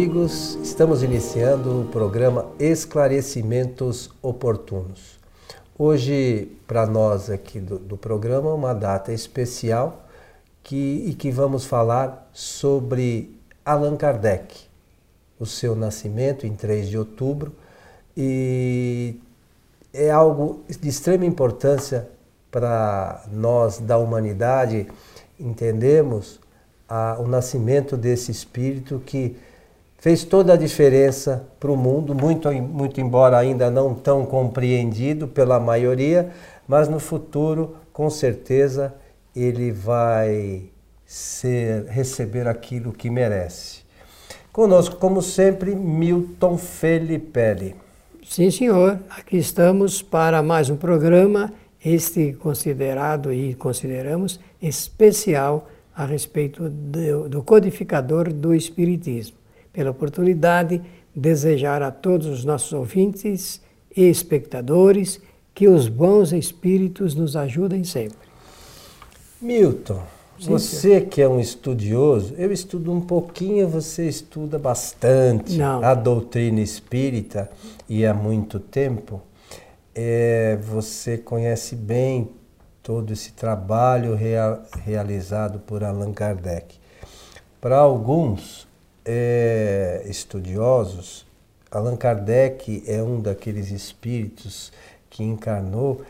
amigos, estamos iniciando o programa Esclarecimentos Oportunos. Hoje, para nós aqui do, do, programa, uma data especial que, e que vamos falar sobre Allan Kardec, o seu nascimento em 3 de outubro, e é algo de extrema importância para nós da humanidade entendermos a, o nascimento desse espírito que fez toda a diferença para o mundo, muito, muito embora ainda não tão compreendido pela maioria, mas no futuro, com certeza, ele vai ser, receber aquilo que merece. Conosco, como sempre, Milton Felipe. Sim, senhor. Aqui estamos para mais um programa, este considerado e consideramos especial a respeito do, do codificador do Espiritismo. Pela oportunidade, desejar a todos os nossos ouvintes e espectadores que os bons espíritos nos ajudem sempre. Milton, Sim, você senhor. que é um estudioso, eu estudo um pouquinho, você estuda bastante Não. a doutrina espírita e há muito tempo. É, você conhece bem todo esse trabalho rea, realizado por Allan Kardec. Para alguns é, estudiosos, Allan Kardec é um daqueles espíritos que encarnou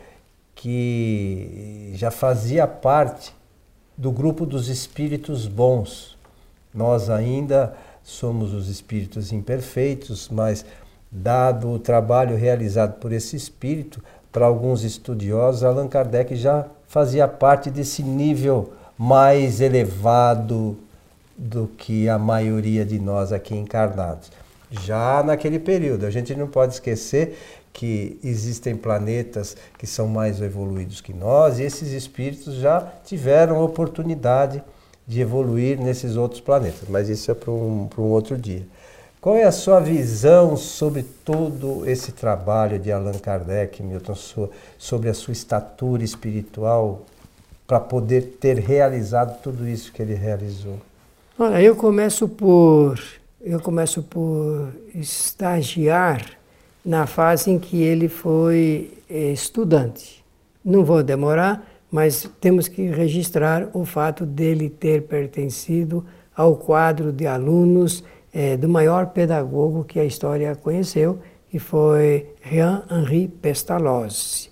que já fazia parte do grupo dos espíritos bons. Nós ainda somos os espíritos imperfeitos, mas dado o trabalho realizado por esse espírito, para alguns estudiosos, Allan Kardec já fazia parte desse nível mais elevado do que a maioria de nós aqui encarnados. Já naquele período, a gente não pode esquecer que existem planetas que são mais evoluídos que nós e esses espíritos já tiveram oportunidade de evoluir nesses outros planetas, mas isso é para um, para um outro dia. Qual é a sua visão sobre todo esse trabalho de Allan Kardec, Milton, sobre a sua estatura espiritual para poder ter realizado tudo isso que ele realizou? Olha, eu começo por eu começo por estagiar na fase em que ele foi eh, estudante. Não vou demorar, mas temos que registrar o fato dele ter pertencido ao quadro de alunos é, do maior pedagogo que a história conheceu, que foi Jean-Henri Pestalozzi.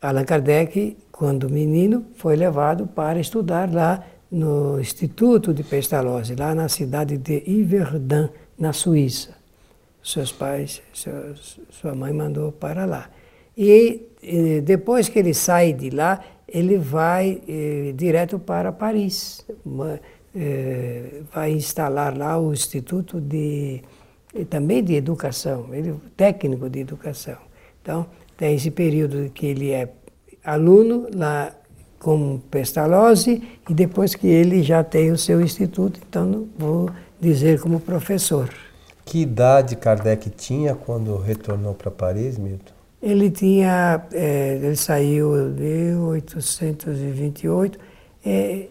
Allan Kardec, quando menino, foi levado para estudar lá no Instituto de Pestalozzi, lá na cidade de Yverdun, na Suíça. Seus pais, sua mãe mandou para lá. E, e, depois que ele sai de lá, ele vai eh, direto para Paris. Uma, é, vai instalar lá o Instituto de também de Educação, ele técnico de educação. Então, tem esse período que ele é aluno lá com Pestalozzi e depois que ele já tem o seu instituto, então vou dizer como professor. Que idade Kardec tinha quando retornou para Paris, Milton? Ele tinha, é, ele saiu em 1828, é,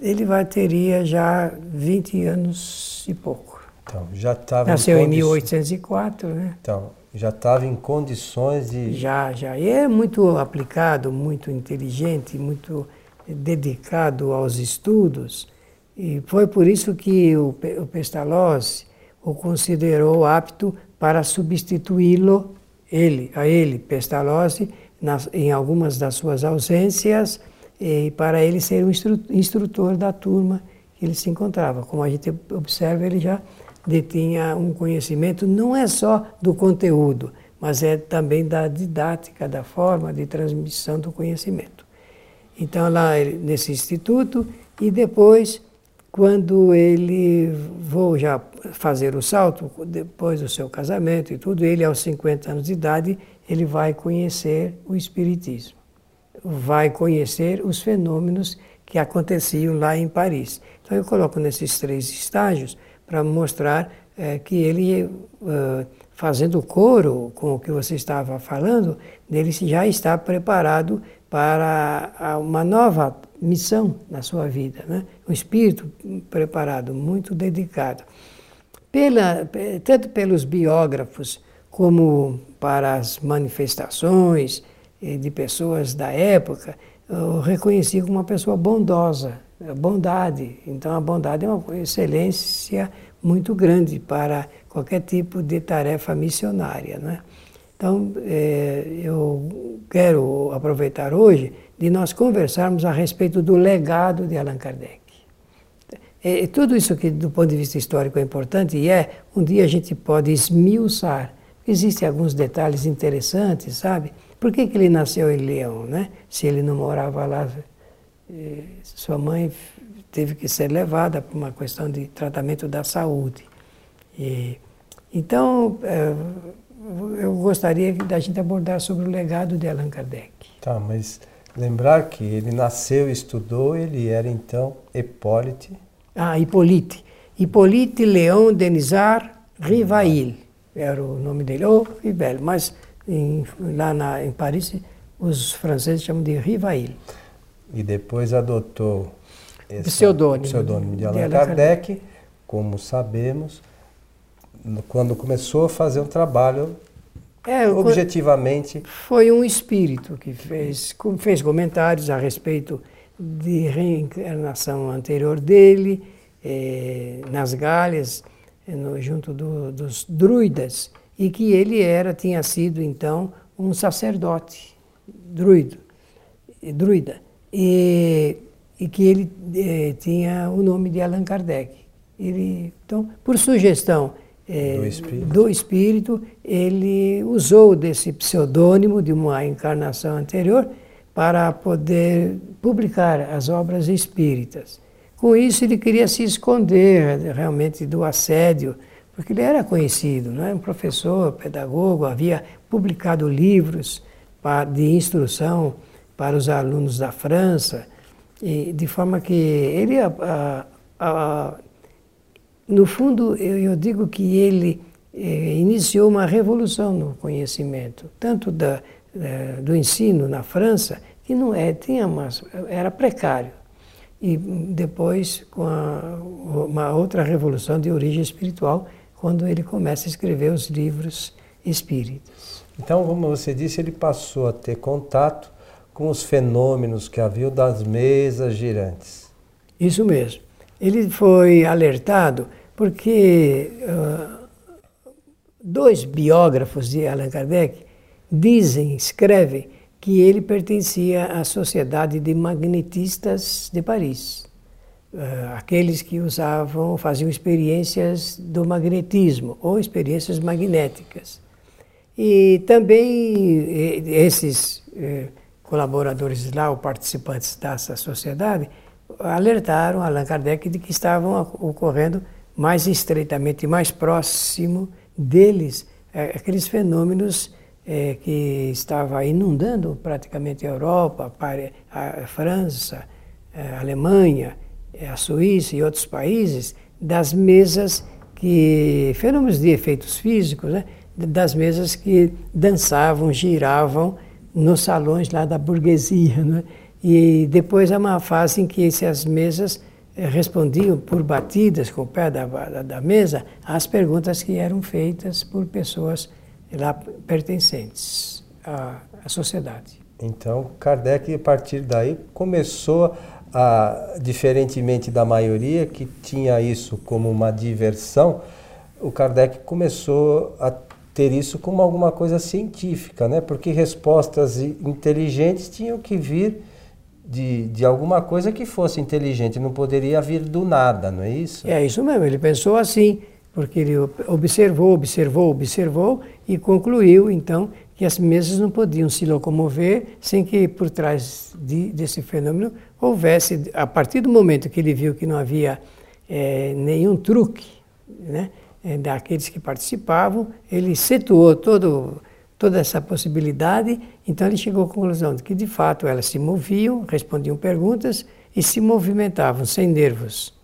ele vai, teria já 20 anos e pouco. Então, já estava Nasceu em, em 1804, né? Então, já estava em condições de... Já, já. E é muito aplicado, muito inteligente, muito dedicado aos estudos. E foi por isso que o, o Pestalozzi o considerou apto para substituí-lo, ele, a ele, Pestalozzi, nas, em algumas das suas ausências, e para ele ser o instrutor da turma que ele se encontrava. Como a gente observa, ele já detinha um conhecimento não é só do conteúdo, mas é também da didática, da forma de transmissão do conhecimento. Então, lá nesse instituto, e depois, quando ele vou já fazer o salto, depois do seu casamento e tudo, ele aos 50 anos de idade, ele vai conhecer o Espiritismo vai conhecer os fenômenos que aconteciam lá em Paris. Então eu coloco nesses três estágios para mostrar é, que ele, uh, fazendo coro com o que você estava falando, ele já está preparado para uma nova missão na sua vida, né? um espírito preparado, muito dedicado. pela, tanto pelos biógrafos como para as manifestações eh, de pessoas da época, eu reconheci como uma pessoa bondosa, bondade. Então a bondade é uma excelência muito grande para qualquer tipo de tarefa missionária. Né? Então é, eu quero aproveitar hoje de nós conversarmos a respeito do legado de Allan Kardec. É, tudo isso que do ponto de vista histórico é importante e é, um dia a gente pode esmiuçar. Existem alguns detalhes interessantes, sabe? Por que, que ele nasceu em Leão, né? Se ele não morava lá, eh, sua mãe teve que ser levada por uma questão de tratamento da saúde. E, então, eh, eu gostaria da gente abordar sobre o legado de Allan Kardec. Tá, mas lembrar que ele nasceu e estudou, ele era então Hipólite. Ah, Hipólite. Hipólite Leão Denisard Rivail era o nome dele, ou Rivel, mas em, lá na, em Paris os franceses chamam de Rivail. E depois adotou esse pseudônimo, pseudônimo de Allan Kardec, Kardec, como sabemos, quando começou a fazer um trabalho é, objetivamente. Foi um espírito que fez, fez comentários a respeito de reencarnação anterior dele, eh, nas Galhas, eh, no, junto do, dos druidas, e que ele era, tinha sido então um sacerdote druido, druida, e, e que ele eh, tinha o nome de Allan Kardec. Ele, então, por sugestão eh, do, espírito. do, espírito. ele usou desse pseudônimo de uma encarnação anterior para poder publicar as obras espíritas. Com isso, ele queria se esconder realmente do assédio, porque ele era conhecido, não é? um professor, pedagogo, havia publicado livros de instrução para os alunos da França, e de forma que ele, a, a, a, no fundo, eu, eu, digo que ele eh, iniciou uma revolução no conhecimento, tanto da, do ensino na França, que não é, tinha umas, era precário e depois com uma outra revolução de origem espiritual, quando ele começa a escrever os livros espíritas. Então, como você disse, ele passou a ter contato com os fenômenos que haviam das mesas girantes. Isso mesmo. Ele foi alertado porque uh, dois biógrafos de Allan Kardec dizem, escrevem, que ele pertencia à Sociedade de Magnetistas de Paris. Uh, aqueles que usavam, faziam experiências do magnetismo ou experiências magnéticas. E também esses uh, colaboradores lá, ou participantes dessa sociedade, alertaram Allan Kardec de que estavam ocorrendo mais estreitamente, mais próximo deles, uh, aqueles fenômenos é, que estava inundando praticamente a Europa, a França, é, a Alemanha, é, a Suíça e outros países, das mesas que, fenômenos de efeitos físicos, né, das mesas que dançavam, giravam nos salões lá da burguesia. Né? E depois há uma fase em que essas mesas é, respondiam por batidas com o pé da, da, da mesa às perguntas que eram feitas por pessoas lá pertencentes à, à sociedade. Então, Kardec, a partir daí, começou a, diferentemente da maioria que tinha isso como uma diversão, o Kardec começou a ter isso como alguma coisa científica, né? Porque respostas inteligentes tinham que vir de, de alguma coisa que fosse inteligente, não poderia vir do nada, não é isso? É isso mesmo, ele pensou assim porque ele observou, observou, observou e concluiu então que as mesas não podiam se locomover sem que por trás de, desse fenômeno houvesse, a partir do momento que ele viu que não havia é, nenhum truque né, daqueles que participavam, ele situou todo, toda essa possibilidade, então ele chegou à conclusão de que de fato elas se moviam, respondiam perguntas e se movimentavam sem nervos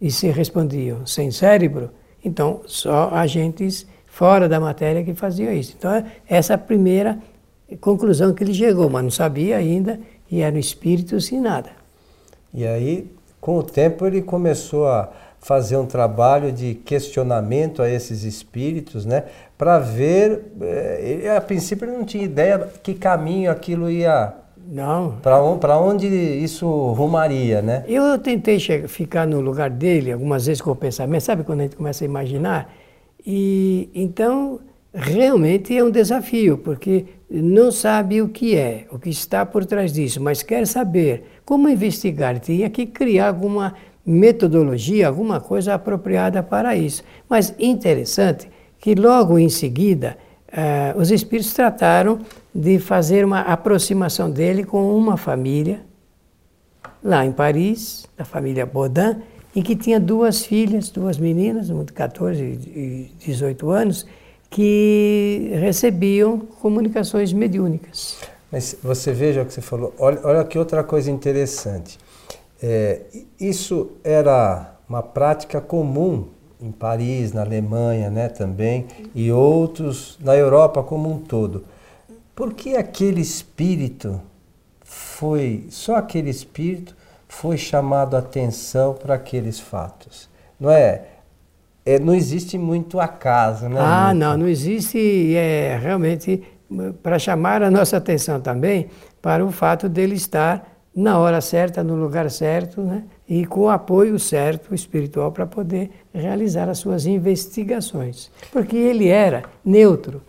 e se respondiam sem cérebro, então só agentes fora da matéria que faziam isso. Então, essa é a primeira conclusão que ele chegou, mas não sabia ainda e era espírito sem nada. E aí, com o tempo, ele começou a, fazer um trabalho de questionamento a esses espíritos, né? Para ver, eh, ele, a princípio ele não tinha ideia que caminho aquilo ia não. Para onde, onde isso rumaria, né? Eu tentei chegar, ficar no lugar dele algumas vezes com o pensamento, sabe quando a gente começa a imaginar? E então realmente é um desafio, porque não sabe o que é, o que está por trás disso, mas quer saber como investigar. Tinha que criar alguma metodologia, alguma coisa apropriada para isso. Mas interessante que logo em seguida uh, os espíritos trataram de fazer uma aproximação dele com uma família lá em Paris, da família Baudin, em que tinha duas filhas, duas meninas, de 14 e 18 anos, que recebiam comunicações mediúnicas. Mas você veja o que você falou, olha, olha que outra coisa interessante. É, isso era uma prática comum em Paris, na Alemanha né, também, e outros na Europa como um todo. Por que aquele espírito foi, só aquele espírito foi chamado a atenção para aqueles fatos? Não é? é não existe muito acaso, né? Ah, não, não existe, é realmente para chamar a nossa atenção também para o fato dele estar na hora certa, no lugar certo, né? e com o apoio certo espiritual para poder realizar as suas investigações. Porque ele era neutro.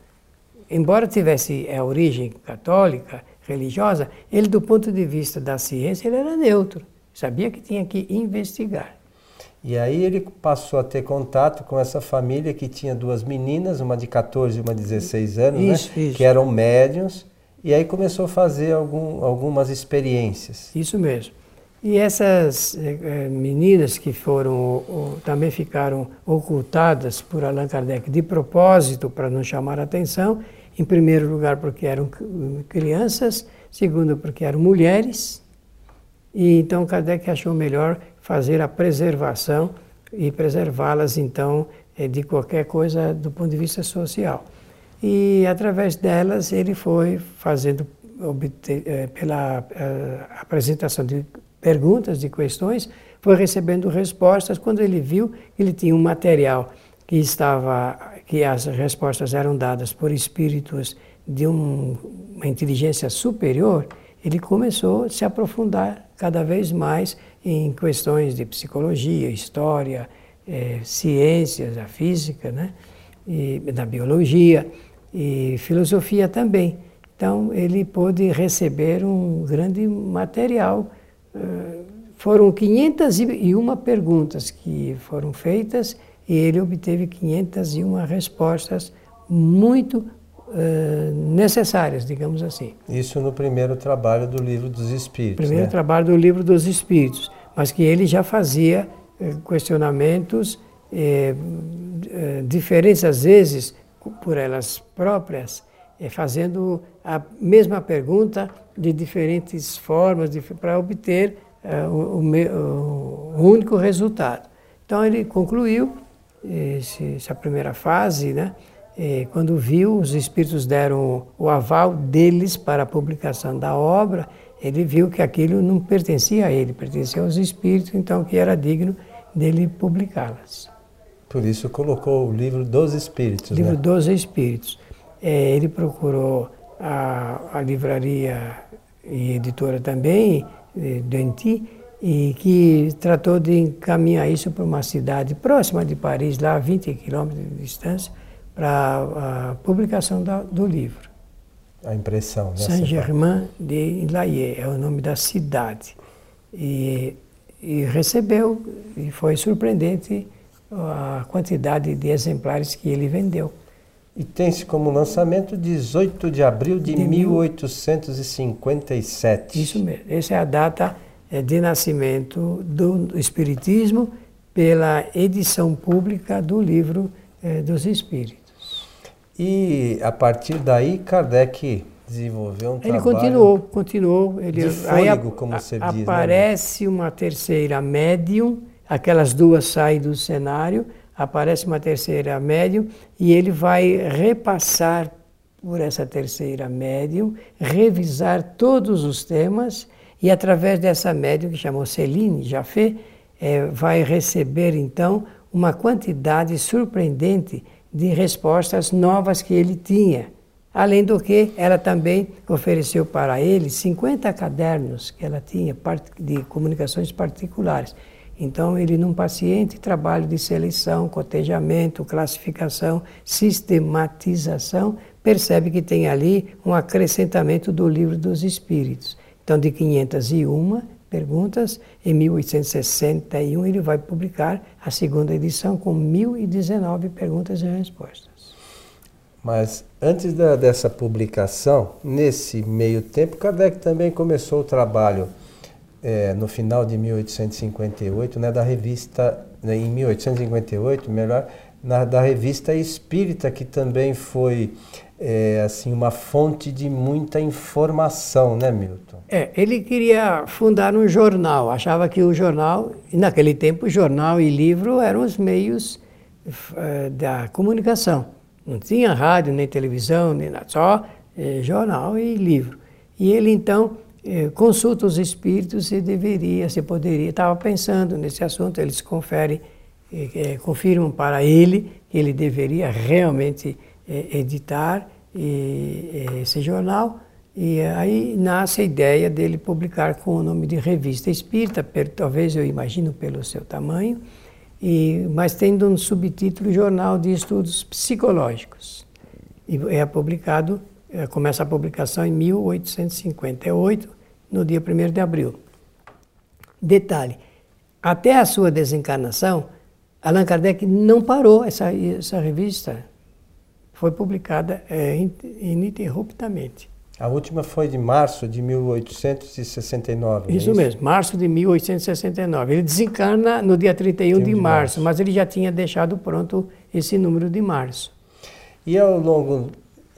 Embora tivesse a origem católica, religiosa, ele, do ponto de vista da ciência, ele era neutro. Sabia que tinha que investigar. E aí ele passou a ter contato com essa família que tinha duas meninas, uma de 14 e uma de 16 anos, isso, né? Isso. que eram médiums e aí começou a fazer algum, algumas experiências. Isso mesmo. E essas eh, meninas que foram, ou, também ficaram ocultadas por Allan Kardec de propósito para não chamar atenção, em primeiro lugar porque eram crianças, segundo porque eram mulheres, e então Kardec achou melhor fazer a preservação e preservá-las então eh, de qualquer coisa do ponto de vista social e através delas ele foi fazendo obter, eh, pela eh, apresentação de perguntas, de questões, foi recebendo respostas quando ele viu ele tinha um material que estava que as respostas eram dadas por espíritos de um, uma inteligência superior, ele começou a se aprofundar cada vez mais em questões de psicologia, história, eh, ciências, a física, né? e da biologia e filosofia também. Então ele pôde receber um grande material. Eh, foram 501 perguntas que foram feitas e ele obteve 501 respostas muito uh, necessárias, digamos assim. Isso no primeiro trabalho do Livro dos Espíritos. Primeiro né? trabalho do Livro dos Espíritos, mas que ele já fazia uh, questionamentos eh, diferentes às vezes por elas próprias, é, fazendo a mesma pergunta de diferentes formas para obter é, o, único resultado. Então ele concluiu esse, essa primeira fase, né? Quando viu, os espíritos deram o aval deles para a publicação da obra, ele viu que aquilo não pertencia a ele, pertencia aos espíritos, então que era digno dele publicá-las. Por isso colocou o livro dos Espíritos. Livro né? dos Espíritos. É, ele procurou a, a, livraria e editora também, Denti, e que tratou de encaminhar isso para uma cidade próxima de Paris, lá a 20 quilômetros de distância, para a publicação da, do livro. A impressão. Né? Saint-Germain-de-Laye é o nome da cidade. E, e recebeu, e foi surpreendente a quantidade de exemplares que ele vendeu. E tem-se como lançamento 18 de abril de, de 1857. Isso mesmo. Essa é a data é, de nascimento do Espiritismo pela edição pública do livro é, dos Espíritos. E a partir daí Kardec desenvolveu um ele trabalho. Ele continuou, continuou. Ele, de fôlego, como você diz. Aparece né? uma terceira médium aquelas duas saem do cenário, aparece uma terceira médium e ele vai repassar por essa terceira médium, revisar todos os temas e através dessa médium que chamou Celine Jafé, é, vai receber então uma quantidade surpreendente de respostas novas que ele tinha. Além do que, ela também ofereceu para ele 50 cadernos que ela tinha de comunicações particulares. Então, ele, num paciente, trabalho de seleção, cotejamento, classificação, sistematização, percebe que tem ali um acrescentamento do livro dos Espíritos. Então, de 501 perguntas, em 1861 ele vai publicar a segunda edição com 1019 perguntas e respostas. Mas antes da, dessa publicação, nesse meio tempo, Kardec também começou o trabalho é, no final de 1858, né, da revista, né, em 1858, melhor, na, da revista Espírita, que também foi é, assim uma fonte de muita informação, né, Milton? É, ele queria fundar um jornal, achava que o jornal, naquele tempo, jornal e livro eram os meios é, da comunicação. Não tinha rádio, nem televisão, nem nada, só é, jornal e livro. E ele então consulta os espíritos se deveria, se poderia. Estava pensando nesse assunto, eles conferem, é, confirmam para ele que ele deveria realmente editar esse jornal. E aí nasce a ideia dele publicar com o nome de Revista Espírita, talvez eu imagino pelo seu tamanho, e, mas tendo um subtítulo Jornal de Estudos Psicológicos. E é publicado, é, começa a publicação em 1858, no dia 1 de abril. Detalhe, até a sua desencarnação, Allan Kardec não parou essa, essa revista. Foi publicada é, ininterruptamente. A última foi de março de 1869. É isso, é isso, mesmo, março de 1869. Ele desencarna no dia 31 de, de março, março, mas ele já tinha deixado pronto esse número de março. E ao longo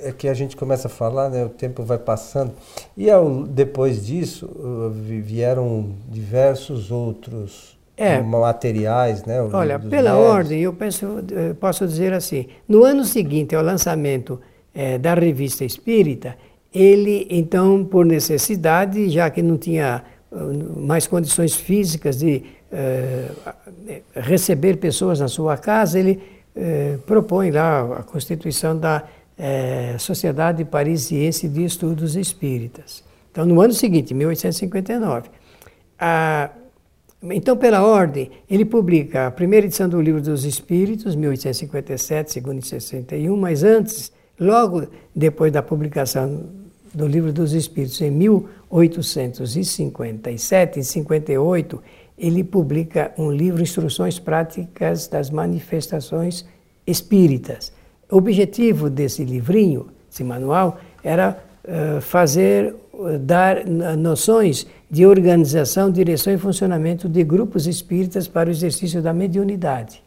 é que a gente começa a falar, né, o tempo vai passando, e ao, depois disso uh, vieram diversos outros é, materiais, né? Olha, pela médicos. ordem, eu penso, eu posso dizer assim, no ano seguinte ao lançamento é, da revista Espírita, ele, então, por necessidade, já que não tinha uh, mais condições físicas de uh, receber pessoas na sua casa, ele uh, propõe lá a constituição da uh, Sociedade Parisiense de Estudos Espíritas. Então, no ano seguinte, 1859, a, então, pela ordem, ele publica a primeira edição do Livro dos Espíritos, 1857, segunda e 61, mas antes, logo depois da publicação do Livro dos Espíritos, em 1857 e 58, ele publica um livro Instruções Práticas das Manifestações Espíritas. O objetivo desse livrinho, esse manual, era uh, fazer, uh, dar noções de organização, direção e funcionamento de grupos espíritas para o exercício da mediunidade.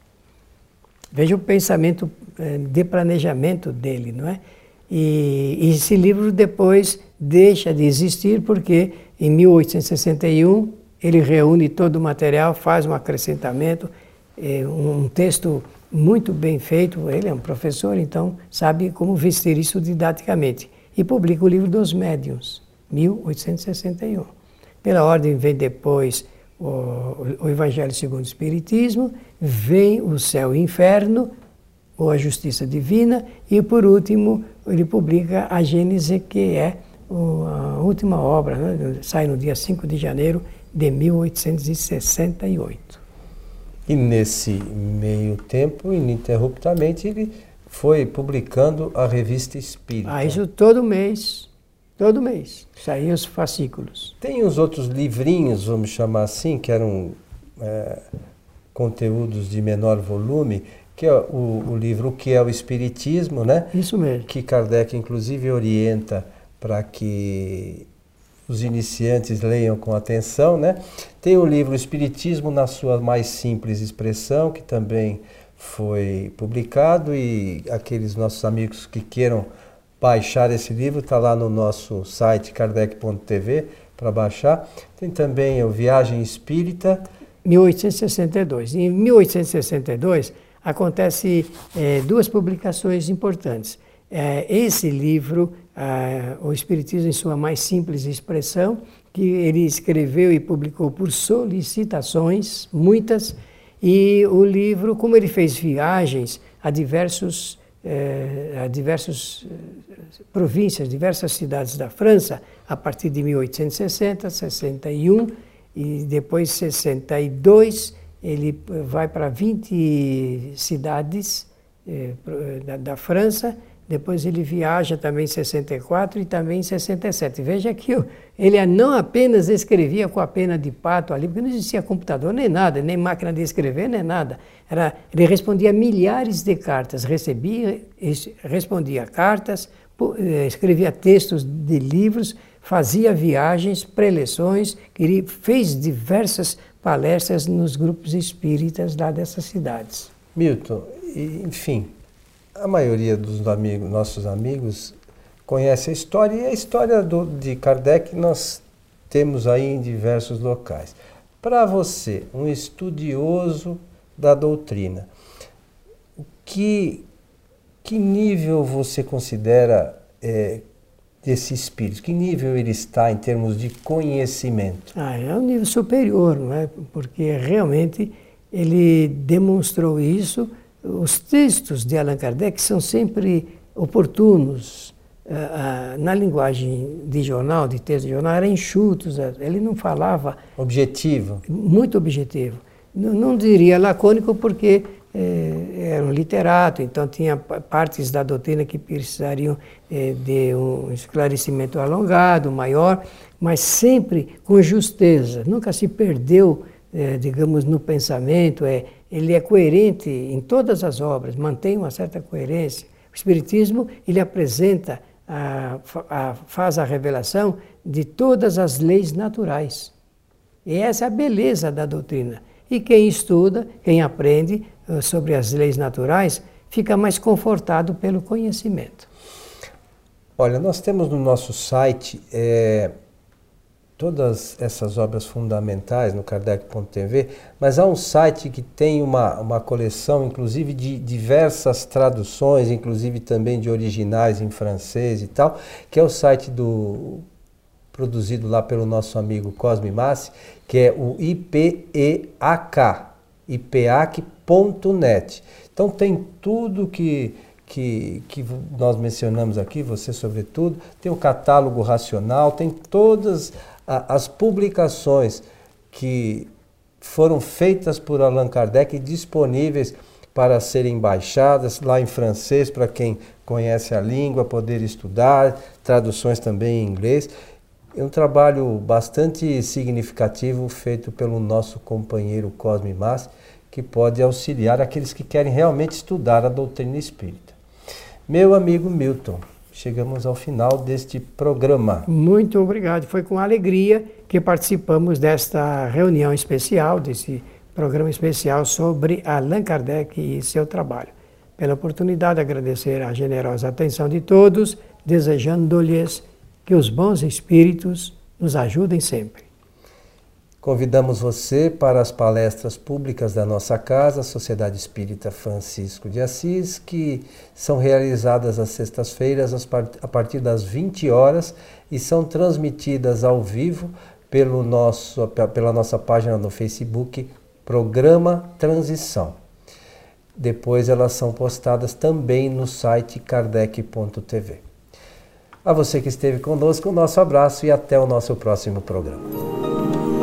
Veja o pensamento uh, de planejamento dele, não é? E, esse livro depois deixa de existir porque em 1861 ele reúne todo o material, faz um acrescentamento, um texto muito bem feito. Ele é um professor, então sabe como vestir isso didaticamente. E publica o livro dos médiuns, 1861. Pela ordem vem depois o, o Evangelho segundo o Espiritismo, vem o céu e o inferno, ou a justiça divina, e por último ele publica a Gênese, que é a última obra, né? sai no dia 5 de janeiro de 1868. E nesse meio tempo, ininterruptamente, ele foi publicando a revista Espírita. Ah, isso todo mês, todo mês, saíam os fascículos. Tem os outros livrinhos, vamos chamar assim, que eram é, conteúdos de menor volume, que é o, o, livro O que é o Espiritismo, né? Isso mesmo. Que Kardec, inclusive, orienta para que os iniciantes leiam com atenção, né? Tem o livro Espiritismo na sua mais simples expressão, que também foi publicado e aqueles nossos amigos que queiram baixar esse livro está lá no nosso site kardec.tv para baixar. Tem também o Viagem Espírita 1862. Em 1862 acontece é, duas publicações importantes. É, esse livro ah, o Espiritismo em sua mais simples expressão, que ele escreveu e publicou por solicitações, muitas, e o livro, como ele fez viagens a diversos eh, a diversas eh, províncias, diversas cidades da França, a partir de 1860, 61 e depois 62 ele vai para 20 cidades eh, da, da França depois ele viaja também em 64 e também em 67. Veja que ele não apenas escrevia com a pena de pato ali, porque não existia computador nem nada, nem máquina de escrever, nem nada. Era, ele respondia milhares de cartas, recebia, respondia cartas, eh, escrevia textos de livros, fazia viagens, preleções, fez diversas palestras nos grupos espíritas lá dessas cidades. Milton, enfim, a maioria dos amigos, nossos amigos conhece a história e a história do, de Kardec nós temos aí em diversos locais. Para você, um estudioso da doutrina, que, que nível você considera é, desse espírito? Que nível ele está em termos de conhecimento? Ah, é um nível superior, não é? Porque realmente ele demonstrou isso os textos de Allan Kardec são sempre oportunos. Uh, uh, na linguagem de jornal, de texto de jornal, eram enxutos, uh, ele não falava. Objetivo? Muito objetivo. Não, não diria lacônico, porque eh, era um literato, então tinha partes da doutrina que precisariam eh, de um esclarecimento alongado, maior, mas sempre com justeza. Nunca se perdeu, eh, digamos, no pensamento. É, ele é coerente em todas as obras, mantém uma certa coerência. O Espiritismo, ele apresenta, a, a, faz a revelação de todas as leis naturais. E essa é a beleza da doutrina. E quem estuda, quem aprende uh, sobre as leis naturais, fica mais confortado pelo conhecimento. Olha, nós temos no nosso site é, todas essas obras fundamentais no Kardec.tv, mas há um site que tem uma, uma coleção, inclusive, de diversas traduções, inclusive também de originais em francês e tal, que é o site do produzido lá pelo nosso amigo Cosme Massi, que é o IPEAK, ipeac.net. Então tem tudo que que, que nós mencionamos aqui, você sobretudo, tem o catálogo racional, tem todas as publicações que foram feitas por Allan Kardec disponíveis para serem baixadas lá em francês para quem conhece a língua poder estudar, traduções também em inglês. É um trabalho bastante significativo feito pelo nosso companheiro Cosme Mas, que pode auxiliar aqueles que querem realmente estudar a doutrina espírita. Meu amigo Milton, chegamos ao final deste programa. Muito obrigado. Foi com alegria que participamos desta reunião especial, desse programa especial sobre Allan Kardec e seu trabalho. Pela oportunidade, agradecer a generosa atenção de todos, desejando-lhes que os bons espíritos nos ajudem sempre. Convidamos você para as palestras públicas da nossa casa, Sociedade Espírita Francisco de Assis, que são realizadas às sextas-feiras a partir das 20 horas e são transmitidas ao vivo pelo nosso, pela nossa página no Facebook, Programa Transição. Depois elas são postadas também no site kardec.tv. A você que esteve conosco, um nosso abraço e até o nosso próximo programa.